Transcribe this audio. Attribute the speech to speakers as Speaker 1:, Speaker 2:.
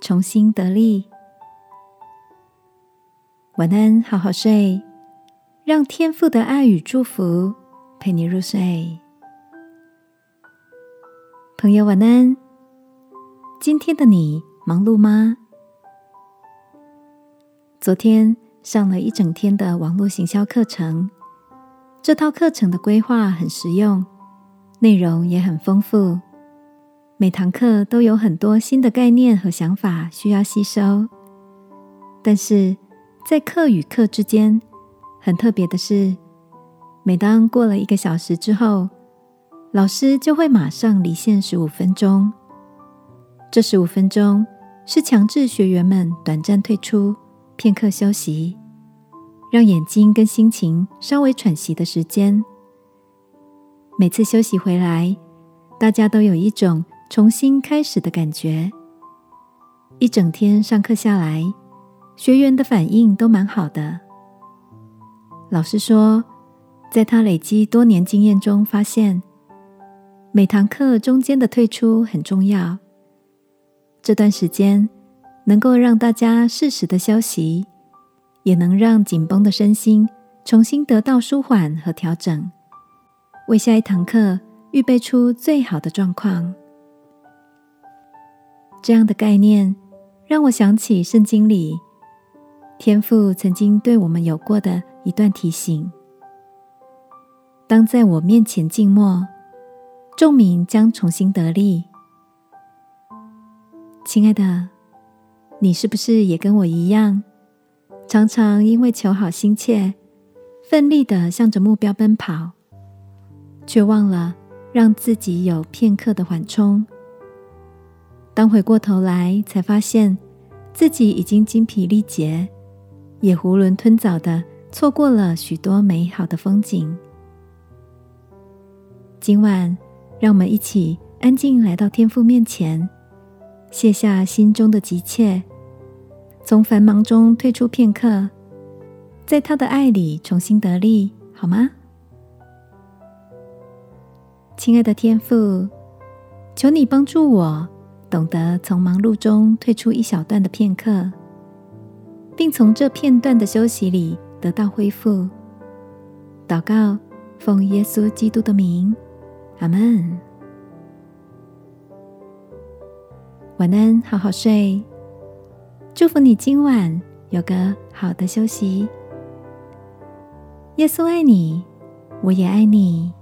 Speaker 1: 重新得力，晚安，好好睡，让天父的爱与祝福陪你入睡。朋友，晚安。今天的你忙碌吗？昨天上了一整天的网络行销课程，这套课程的规划很实用，内容也很丰富。每堂课都有很多新的概念和想法需要吸收，但是在课与课之间，很特别的是，每当过了一个小时之后，老师就会马上离线十五分钟。这十五分钟是强制学员们短暂退出、片刻休息，让眼睛跟心情稍微喘息的时间。每次休息回来，大家都有一种。重新开始的感觉。一整天上课下来，学员的反应都蛮好的。老师说，在他累积多年经验中发现，每堂课中间的退出很重要。这段时间能够让大家适时的休息，也能让紧绷的身心重新得到舒缓和调整，为下一堂课预备出最好的状况。这样的概念让我想起圣经里天父曾经对我们有过的一段提醒：当在我面前静默，众民将重新得力。亲爱的，你是不是也跟我一样，常常因为求好心切，奋力的向着目标奔跑，却忘了让自己有片刻的缓冲？当回过头来，才发现自己已经精疲力竭，也囫囵吞枣的错过了许多美好的风景。今晚，让我们一起安静来到天父面前，卸下心中的急切，从繁忙中退出片刻，在他的爱里重新得力，好吗？亲爱的天父，求你帮助我。懂得从忙碌中退出一小段的片刻，并从这片段的休息里得到恢复。祷告，奉耶稣基督的名，阿门。晚安，好好睡。祝福你今晚有个好的休息。耶稣爱你，我也爱你。